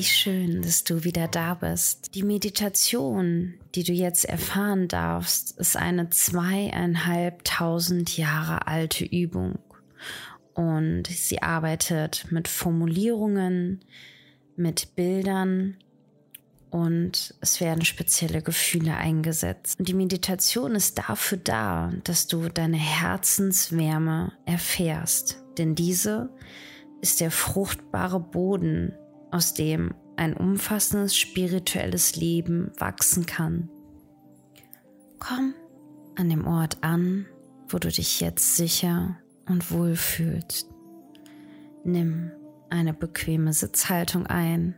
Wie schön, dass du wieder da bist. Die Meditation, die du jetzt erfahren darfst, ist eine zweieinhalbtausend Jahre alte Übung. Und sie arbeitet mit Formulierungen, mit Bildern und es werden spezielle Gefühle eingesetzt. Und die Meditation ist dafür da, dass du deine Herzenswärme erfährst. Denn diese ist der fruchtbare Boden, aus dem ein umfassendes spirituelles Leben wachsen kann. Komm an dem Ort an, wo du dich jetzt sicher und wohl fühlst. Nimm eine bequeme Sitzhaltung ein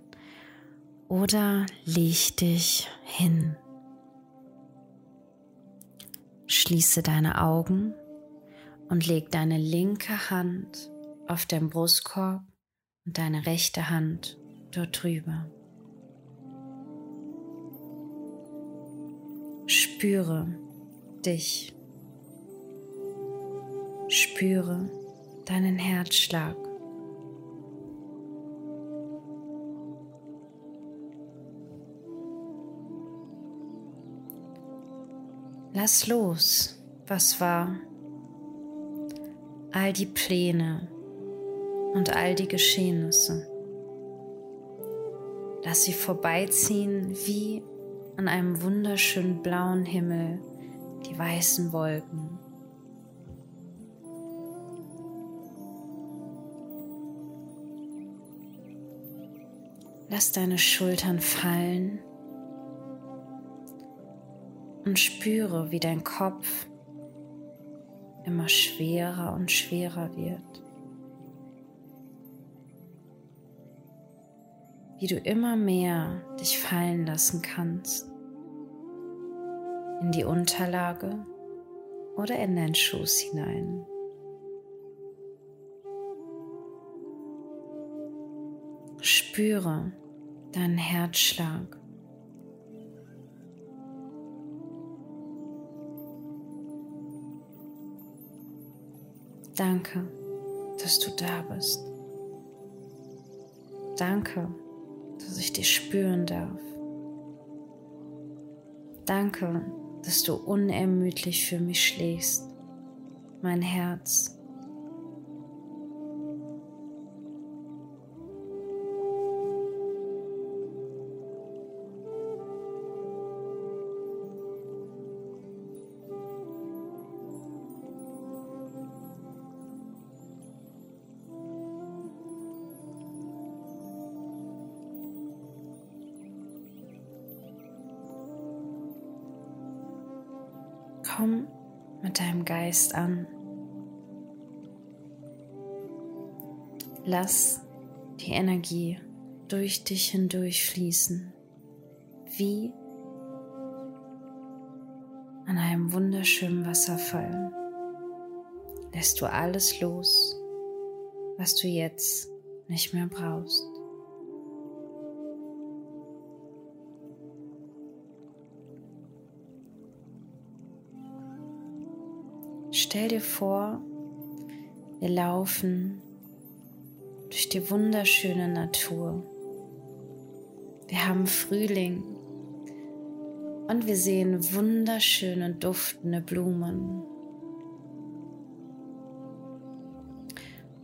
oder leg dich hin. Schließe deine Augen und leg deine linke Hand auf den Brustkorb und deine rechte Hand dort drüber. Spüre dich. Spüre deinen Herzschlag. Lass los, was war. All die Pläne und all die Geschehnisse. Lass sie vorbeiziehen wie an einem wunderschönen blauen Himmel die weißen Wolken. Lass deine Schultern fallen und spüre, wie dein Kopf immer schwerer und schwerer wird. Wie du immer mehr dich fallen lassen kannst in die Unterlage oder in deinen Schoß hinein. Spüre deinen Herzschlag. Danke, dass du da bist. Danke, dass ich dich spüren darf. Danke, dass du unermüdlich für mich schlägst, mein Herz. Geist an. Lass die Energie durch dich hindurch fließen, wie an einem wunderschönen Wasserfall. Lässt du alles los, was du jetzt nicht mehr brauchst. Stell dir vor, wir laufen durch die wunderschöne Natur. Wir haben Frühling und wir sehen wunderschöne duftende Blumen.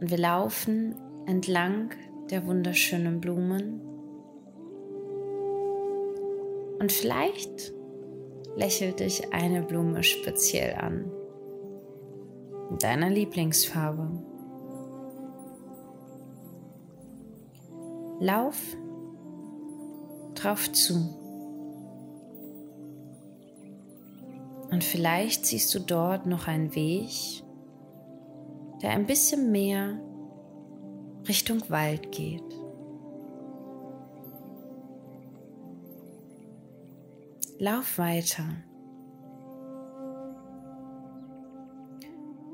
Und wir laufen entlang der wunderschönen Blumen. Und vielleicht lächelt dich eine Blume speziell an deiner Lieblingsfarbe. Lauf drauf zu. Und vielleicht siehst du dort noch einen Weg, der ein bisschen mehr Richtung Wald geht. lauf weiter.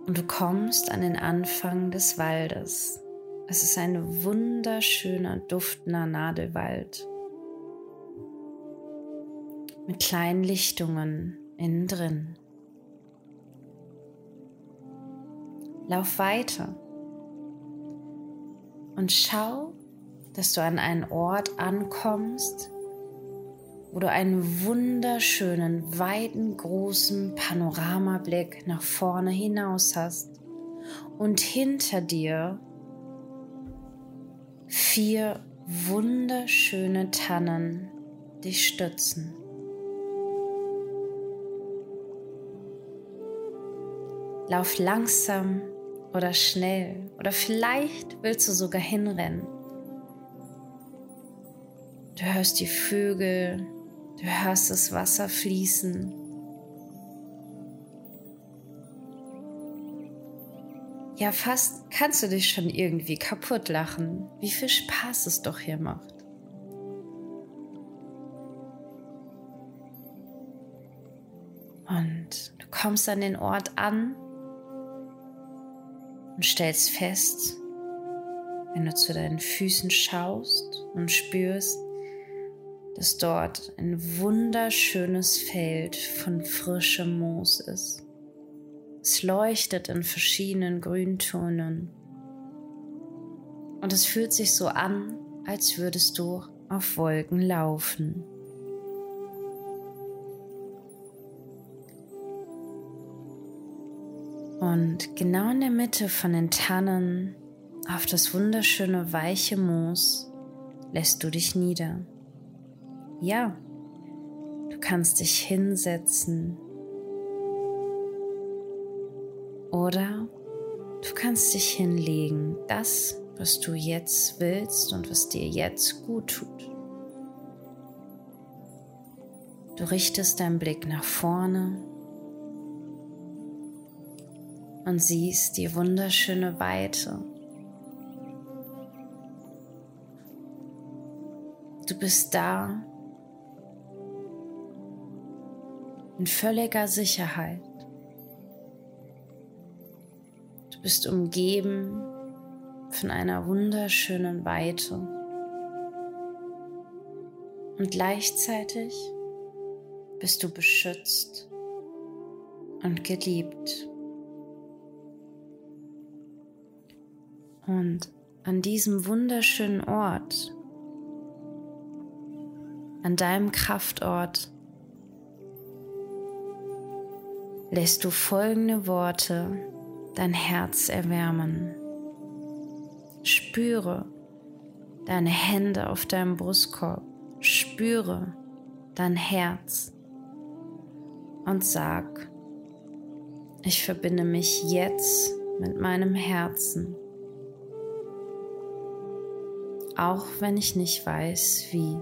Und du kommst an den Anfang des Waldes. Es ist ein wunderschöner, duftender Nadelwald mit kleinen Lichtungen innen drin. Lauf weiter und schau, dass du an einen Ort ankommst, wo du einen wunderschönen, weiten, großen Panoramablick nach vorne hinaus hast und hinter dir vier wunderschöne Tannen dich stützen. Lauf langsam oder schnell oder vielleicht willst du sogar hinrennen. Du hörst die Vögel, Du hörst das Wasser fließen. Ja, fast kannst du dich schon irgendwie kaputt lachen, wie viel Spaß es doch hier macht. Und du kommst an den Ort an und stellst fest, wenn du zu deinen Füßen schaust und spürst, dass dort ein wunderschönes Feld von frischem Moos ist. Es leuchtet in verschiedenen Grüntönen und es fühlt sich so an, als würdest du auf Wolken laufen. Und genau in der Mitte von den Tannen auf das wunderschöne weiche Moos lässt du dich nieder. Ja, du kannst dich hinsetzen oder du kannst dich hinlegen, das, was du jetzt willst und was dir jetzt gut tut. Du richtest deinen Blick nach vorne und siehst die wunderschöne Weite. Du bist da, in völliger Sicherheit. Du bist umgeben von einer wunderschönen Weite und gleichzeitig bist du beschützt und geliebt. Und an diesem wunderschönen Ort, an deinem Kraftort, lässt du folgende Worte dein Herz erwärmen. Spüre deine Hände auf deinem Brustkorb, spüre dein Herz und sag, ich verbinde mich jetzt mit meinem Herzen, auch wenn ich nicht weiß wie.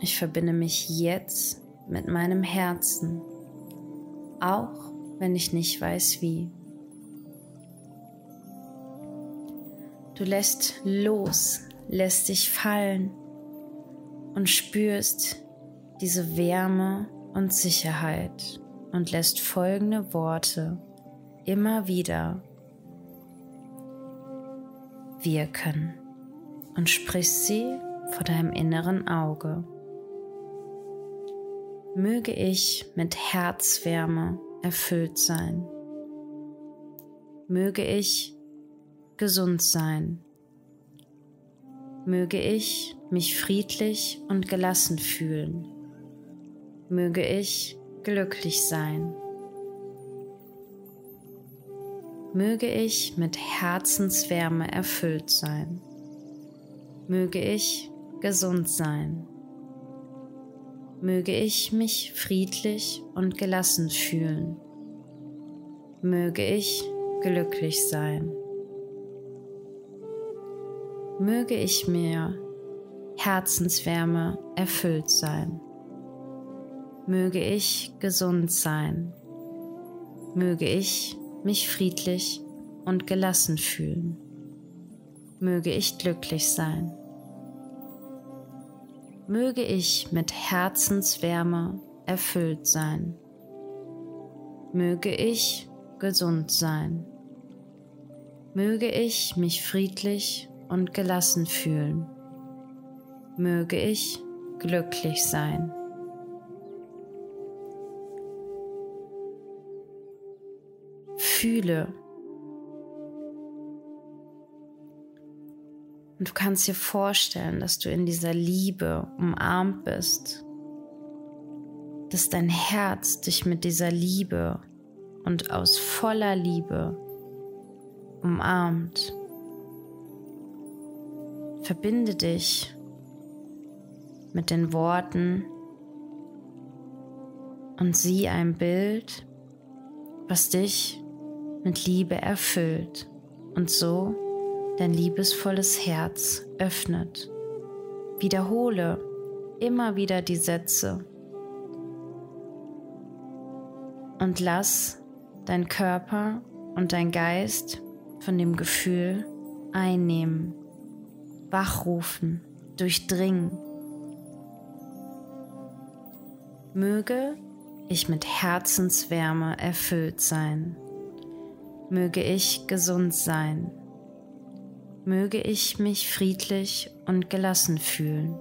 Ich verbinde mich jetzt mit meinem Herzen, auch wenn ich nicht weiß wie. Du lässt los, lässt dich fallen und spürst diese Wärme und Sicherheit und lässt folgende Worte immer wieder wirken und sprichst sie vor deinem inneren Auge möge ich mit Herzwärme erfüllt sein. Möge ich gesund sein. Möge ich mich friedlich und gelassen fühlen. Möge ich glücklich sein. Möge ich mit Herzenswärme erfüllt sein. Möge ich gesund sein möge ich mich friedlich und gelassen fühlen. Möge ich glücklich sein. Möge ich mir Herzenswärme erfüllt sein. Möge ich gesund sein. Möge ich mich friedlich und gelassen fühlen. Möge ich glücklich sein. Möge ich mit Herzenswärme erfüllt sein. Möge ich gesund sein. Möge ich mich friedlich und gelassen fühlen. Möge ich glücklich sein. Fühle. Und du kannst dir vorstellen, dass du in dieser Liebe umarmt bist, dass dein Herz dich mit dieser Liebe und aus voller Liebe umarmt. Verbinde dich mit den Worten und sieh ein Bild, was dich mit Liebe erfüllt und so dein liebesvolles Herz öffnet. Wiederhole immer wieder die Sätze und lass dein Körper und dein Geist von dem Gefühl einnehmen, wachrufen, durchdringen. Möge ich mit Herzenswärme erfüllt sein. Möge ich gesund sein. Möge ich mich friedlich und gelassen fühlen.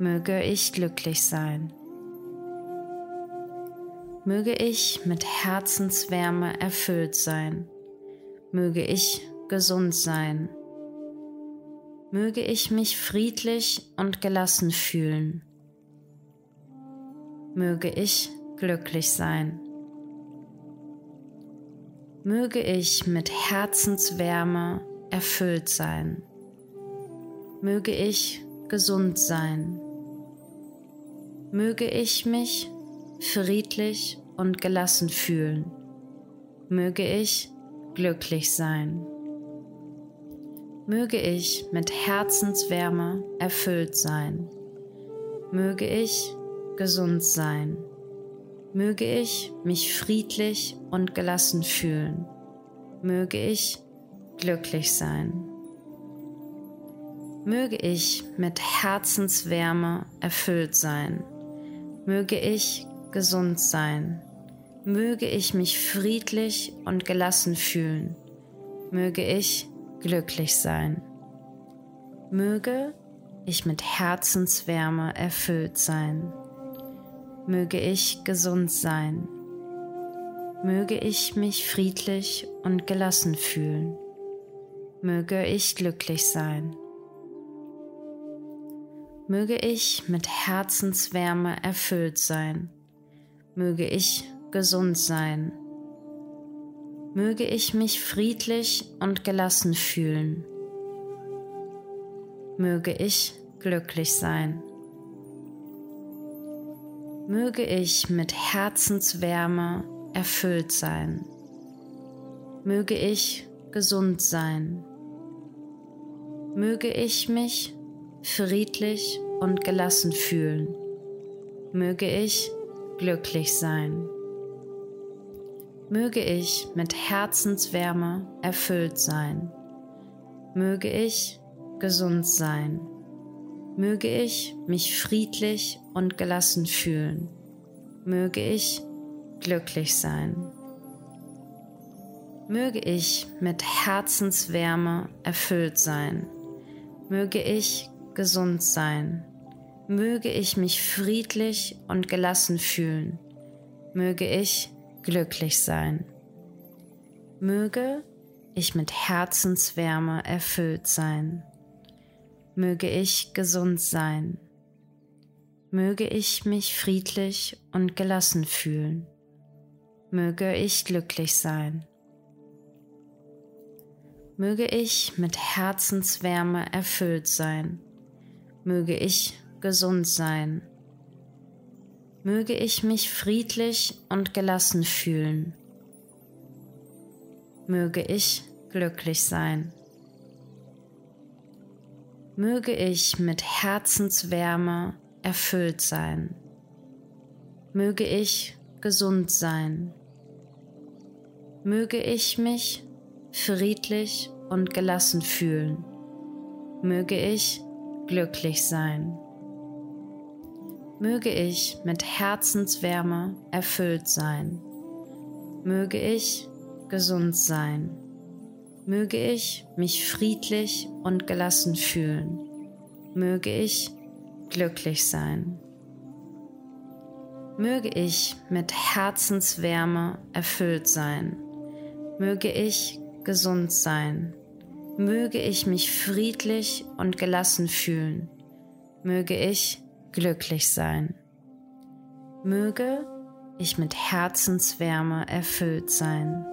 Möge ich glücklich sein. Möge ich mit Herzenswärme erfüllt sein. Möge ich gesund sein. Möge ich mich friedlich und gelassen fühlen. Möge ich glücklich sein. Möge ich mit Herzenswärme erfüllt sein. Möge ich gesund sein. Möge ich mich friedlich und gelassen fühlen. Möge ich glücklich sein. Möge ich mit Herzenswärme erfüllt sein. Möge ich gesund sein. Möge ich mich friedlich und gelassen fühlen. Möge ich glücklich sein. Möge ich mit Herzenswärme erfüllt sein. Möge ich gesund sein. Möge ich mich friedlich und gelassen fühlen, möge ich glücklich sein, möge ich mit Herzenswärme erfüllt sein, möge ich gesund sein, möge ich mich friedlich und gelassen fühlen, möge ich glücklich sein. Möge ich mit Herzenswärme erfüllt sein, möge ich gesund sein. Möge ich mich friedlich und gelassen fühlen. Möge ich glücklich sein. Möge ich mit Herzenswärme erfüllt sein. Möge ich gesund sein. Möge ich mich friedlich und gelassen fühlen. Möge ich glücklich sein möge ich mit Herzenswärme erfüllt sein. Möge ich gesund sein. Möge ich mich friedlich und gelassen fühlen. Möge ich glücklich sein. Möge ich mit Herzenswärme erfüllt sein. Möge ich gesund sein. Möge ich mich friedlich und gelassen fühlen. Möge ich glücklich sein. Möge ich mit Herzenswärme erfüllt sein. Möge ich gesund sein. Möge ich mich friedlich und gelassen fühlen. Möge ich glücklich sein. Möge ich mit Herzenswärme erfüllt sein. Möge ich gesund sein möge ich mich friedlich und gelassen fühlen. Möge ich glücklich sein. Möge ich mit Herzenswärme erfüllt sein. Möge ich gesund sein. Möge ich mich friedlich und gelassen fühlen. Möge ich glücklich sein. Möge ich mit Herzenswärme erfüllt sein. Möge ich gesund sein. Möge ich mich friedlich und gelassen fühlen. Möge ich glücklich sein. Möge ich mit Herzenswärme erfüllt sein. Möge ich gesund sein. Möge ich mich friedlich und gelassen fühlen. Möge ich glücklich sein. Möge ich mit Herzenswärme erfüllt sein.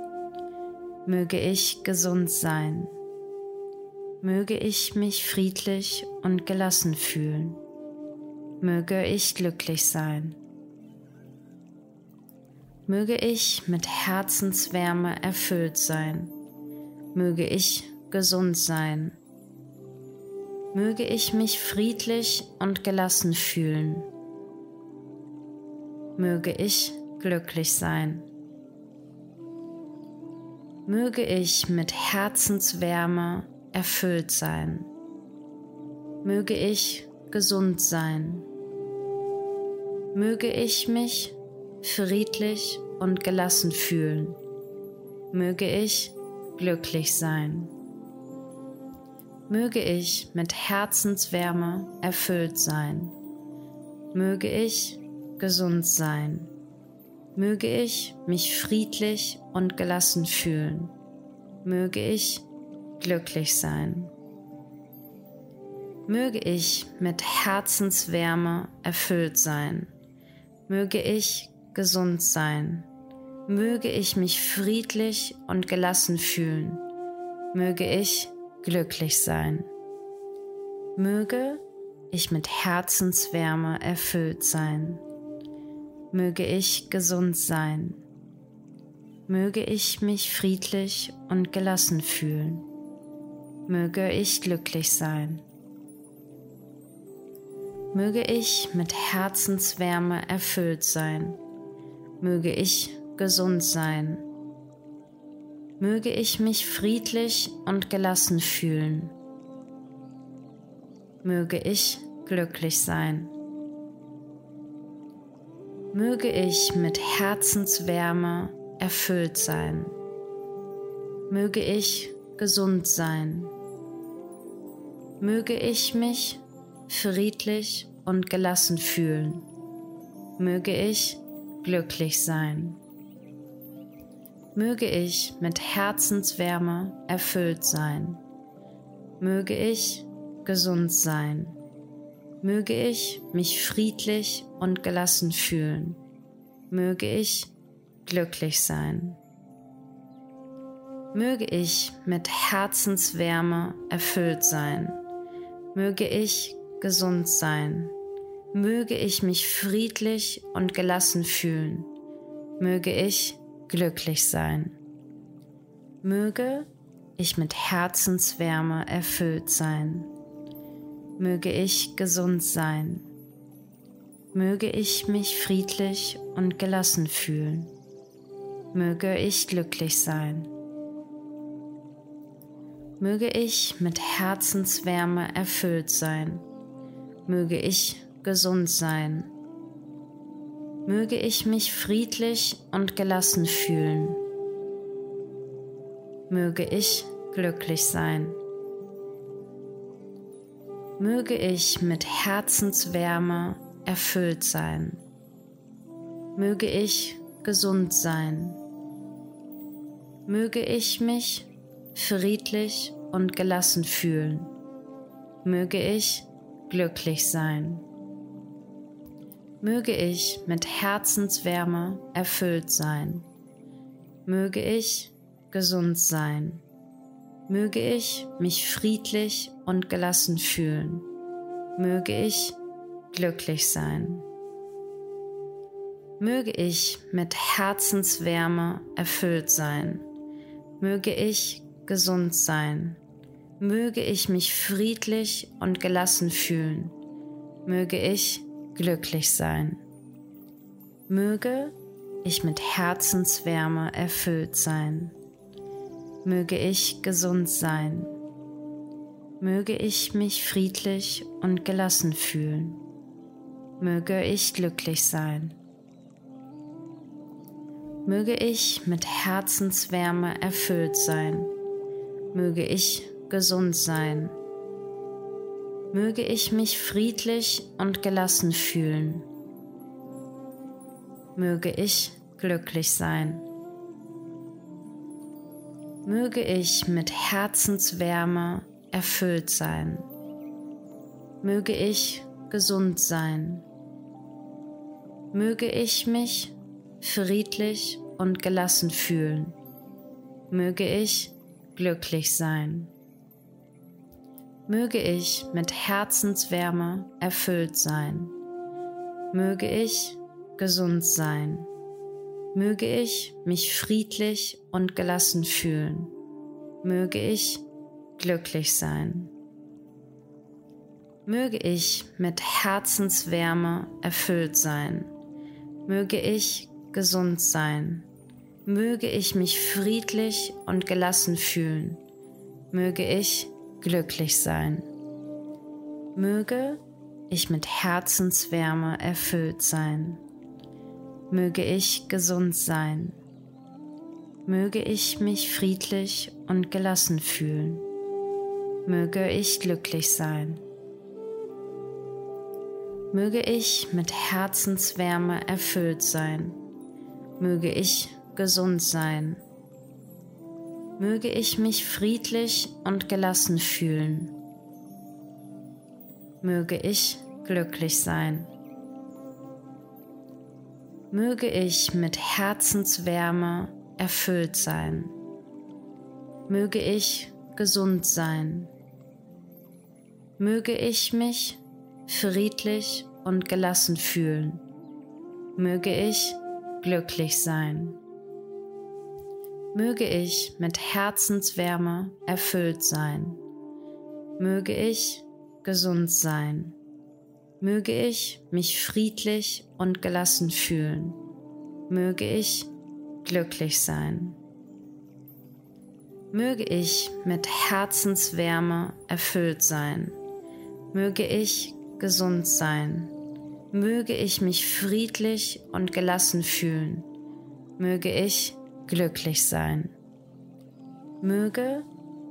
Möge ich gesund sein. Möge ich mich friedlich und gelassen fühlen. Möge ich glücklich sein. Möge ich mit Herzenswärme erfüllt sein. Möge ich gesund sein. Möge ich mich friedlich und gelassen fühlen. Möge ich glücklich sein. Möge ich mit Herzenswärme erfüllt sein. Möge ich gesund sein. Möge ich mich friedlich und gelassen fühlen. Möge ich glücklich sein. Möge ich mit Herzenswärme erfüllt sein. Möge ich gesund sein. Möge ich mich friedlich und gelassen fühlen. Möge ich glücklich sein. Möge ich mit Herzenswärme erfüllt sein. Möge ich gesund sein. Möge ich mich friedlich und gelassen fühlen. Möge ich glücklich sein. Möge ich mit Herzenswärme erfüllt sein. Möge ich gesund sein. Möge ich mich friedlich und gelassen fühlen. Möge ich glücklich sein. Möge ich mit Herzenswärme erfüllt sein. Möge ich gesund sein. Möge ich mich friedlich und gelassen fühlen. Möge ich glücklich sein. Möge ich mit Herzenswärme erfüllt sein. Möge ich gesund sein. Möge ich mich friedlich und gelassen fühlen. Möge ich glücklich sein. Möge ich mit Herzenswärme erfüllt sein. Möge ich gesund sein. Möge ich mich friedlich und gelassen fühlen. Möge ich glücklich sein. Möge ich mit Herzenswärme erfüllt sein. Möge ich gesund sein. Möge ich mich friedlich und gelassen fühlen. Möge ich glücklich sein. Möge ich mit Herzenswärme erfüllt sein. Möge ich gesund sein. Möge ich mich friedlich und gelassen fühlen. Möge ich glücklich sein. Möge ich mit Herzenswärme erfüllt sein. Möge ich gesund sein. Möge ich mich friedlich und gelassen fühlen. Möge ich glücklich sein. Möge ich mit Herzenswärme erfüllt sein. Möge ich gesund sein. Möge ich mich friedlich und gelassen fühlen. Möge ich glücklich sein. Möge ich mit Herzenswärme erfüllt sein. Möge ich gesund sein. Möge ich mich friedlich und gelassen fühlen. Möge ich glücklich sein. Möge ich mit Herzenswärme erfüllt sein. Möge ich gesund sein. Möge ich mich friedlich und gelassen fühlen. Möge ich glücklich sein. Möge ich mit Herzenswärme erfüllt sein. Möge ich gesund sein. Möge ich mich friedlich und gelassen fühlen. Möge ich glücklich sein. Möge ich mit Herzenswärme erfüllt sein. Möge ich gesund sein. Möge ich mich friedlich und gelassen fühlen. Möge ich glücklich sein. Möge ich mit Herzenswärme erfüllt sein. Möge ich gesund sein. Möge ich mich friedlich und gelassen fühlen. Möge ich glücklich sein. Möge ich mit Herzenswärme erfüllt sein. Möge ich gesund sein. Möge ich mich friedlich und gelassen fühlen. Möge ich glücklich sein. Möge ich mit Herzenswärme erfüllt sein. Möge ich gesund sein. Möge ich mich friedlich und gelassen fühlen. Möge ich glücklich sein. Möge ich mit Herzenswärme erfüllt sein. Möge ich gesund sein. Möge ich mich friedlich und gelassen fühlen. Möge ich glücklich sein. Möge ich mit Herzenswärme erfüllt sein. Möge ich gesund sein. Möge ich mich friedlich und gelassen fühlen. Möge ich glücklich sein möge ich mit Herzenswärme erfüllt sein. Möge ich gesund sein. Möge ich mich friedlich und gelassen fühlen. Möge ich glücklich sein. Möge ich mit Herzenswärme erfüllt sein. Möge ich gesund sein. Möge ich mich friedlich und gelassen fühlen, möge ich glücklich sein, möge ich mit Herzenswärme erfüllt sein, möge ich gesund sein, möge ich mich friedlich und gelassen fühlen, möge ich glücklich sein, möge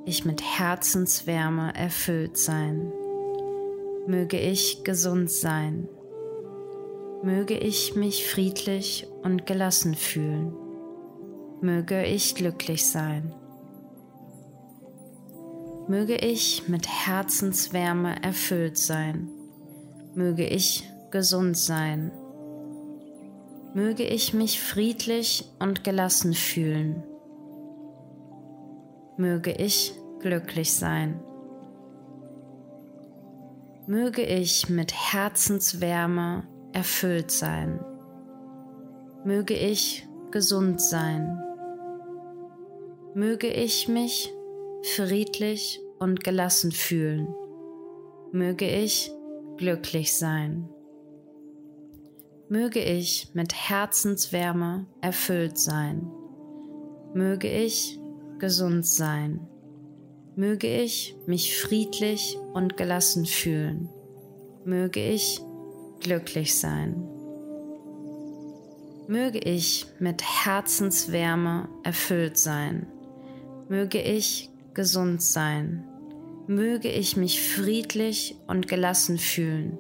ich mit Herzenswärme erfüllt sein. Möge ich gesund sein, möge ich mich friedlich und gelassen fühlen, möge ich glücklich sein, möge ich mit Herzenswärme erfüllt sein, möge ich gesund sein, möge ich mich friedlich und gelassen fühlen, möge ich glücklich sein möge ich mit Herzenswärme erfüllt sein. Möge ich gesund sein. Möge ich mich friedlich und gelassen fühlen. Möge ich glücklich sein. Möge ich mit Herzenswärme erfüllt sein. Möge ich gesund sein. Möge ich mich friedlich und gelassen fühlen, möge ich glücklich sein, möge ich mit Herzenswärme erfüllt sein, möge ich gesund sein, möge ich mich friedlich und gelassen fühlen,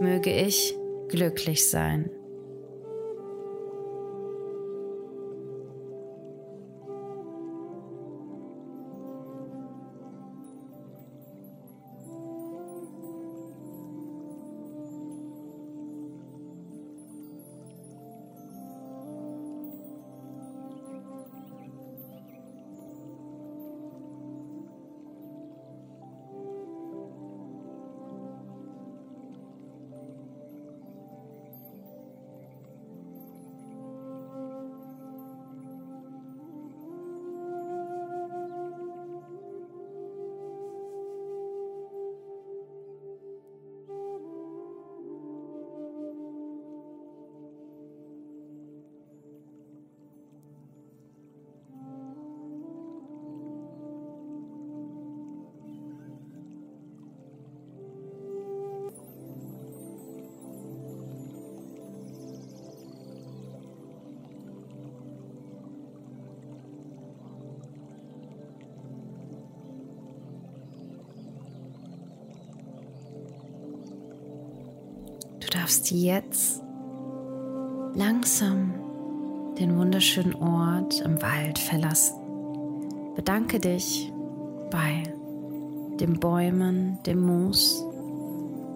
möge ich glücklich sein. Darfst jetzt langsam den wunderschönen Ort im Wald verlassen. Bedanke dich bei den Bäumen, dem Moos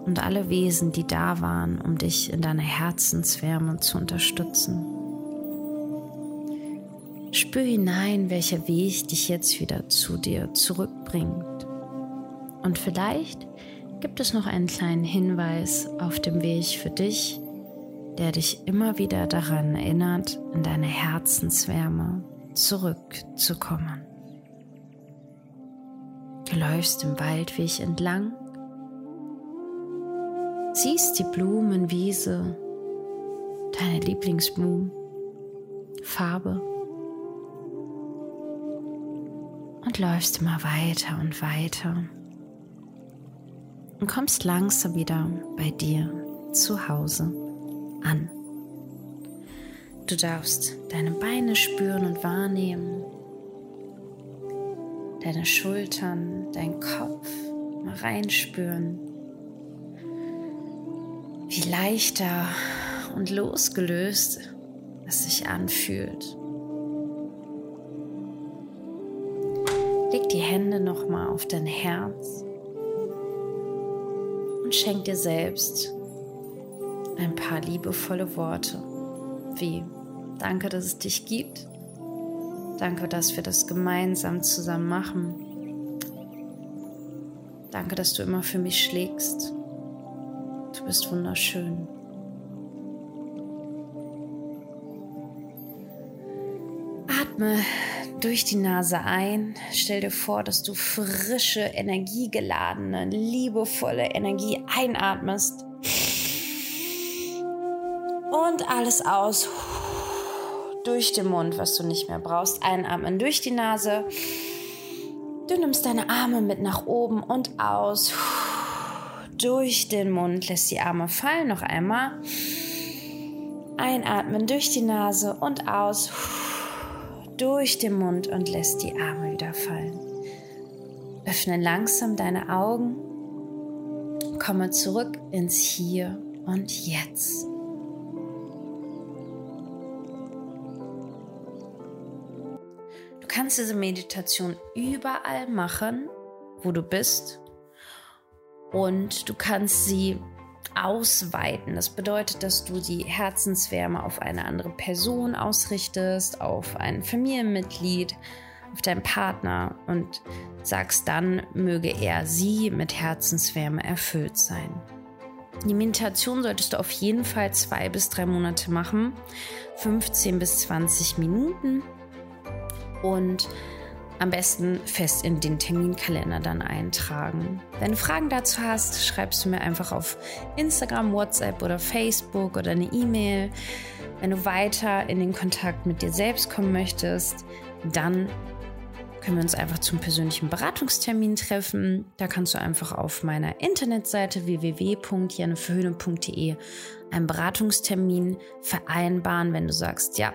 und alle Wesen, die da waren, um dich in deiner Herzenswärme zu unterstützen. Spür hinein, welcher Weg dich jetzt wieder zu dir zurückbringt. Und vielleicht gibt es noch einen kleinen Hinweis auf dem Weg für dich, der dich immer wieder daran erinnert, in deine Herzenswärme zurückzukommen. Du läufst im Waldweg entlang, siehst die Blumenwiese, deine Lieblingsblumen, Farbe und läufst immer weiter und weiter und kommst langsam wieder bei dir zu Hause an. Du darfst deine Beine spüren und wahrnehmen deine Schultern, dein Kopf mal reinspüren. Wie leichter und losgelöst es sich anfühlt. Leg die Hände nochmal auf dein Herz und schenk dir selbst ein paar liebevolle Worte wie Danke, dass es dich gibt Danke, dass wir das gemeinsam zusammen machen. Danke, dass du immer für mich schlägst. Du bist wunderschön. Atme durch die Nase ein. Stell dir vor, dass du frische, energiegeladene, liebevolle Energie einatmest. Und alles aus durch den Mund, was du nicht mehr brauchst. Einatmen durch die Nase. Du nimmst deine Arme mit nach oben und aus. Durch den Mund lässt die Arme fallen. Noch einmal. Einatmen durch die Nase und aus. Durch den Mund und lässt die Arme wieder fallen. Öffne langsam deine Augen. Komme zurück ins Hier und Jetzt. kannst diese Meditation überall machen, wo du bist. Und du kannst sie ausweiten. Das bedeutet, dass du die Herzenswärme auf eine andere Person ausrichtest, auf ein Familienmitglied, auf deinen Partner und sagst dann, möge er sie mit Herzenswärme erfüllt sein. Die Meditation solltest du auf jeden Fall zwei bis drei Monate machen, 15 bis 20 Minuten und am besten fest in den Terminkalender dann eintragen. Wenn du Fragen dazu hast, schreibst du mir einfach auf Instagram, WhatsApp oder Facebook oder eine E-Mail. Wenn du weiter in den Kontakt mit dir selbst kommen möchtest, dann können wir uns einfach zum persönlichen Beratungstermin treffen. Da kannst du einfach auf meiner Internetseite www.janneverhöhne.de einen Beratungstermin vereinbaren, wenn du sagst, ja,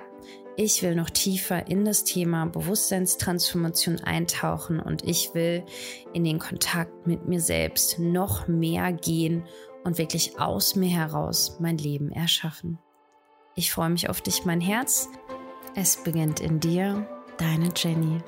ich will noch tiefer in das Thema Bewusstseinstransformation eintauchen und ich will in den Kontakt mit mir selbst noch mehr gehen und wirklich aus mir heraus mein Leben erschaffen. Ich freue mich auf dich, mein Herz. Es beginnt in dir, deine Jenny.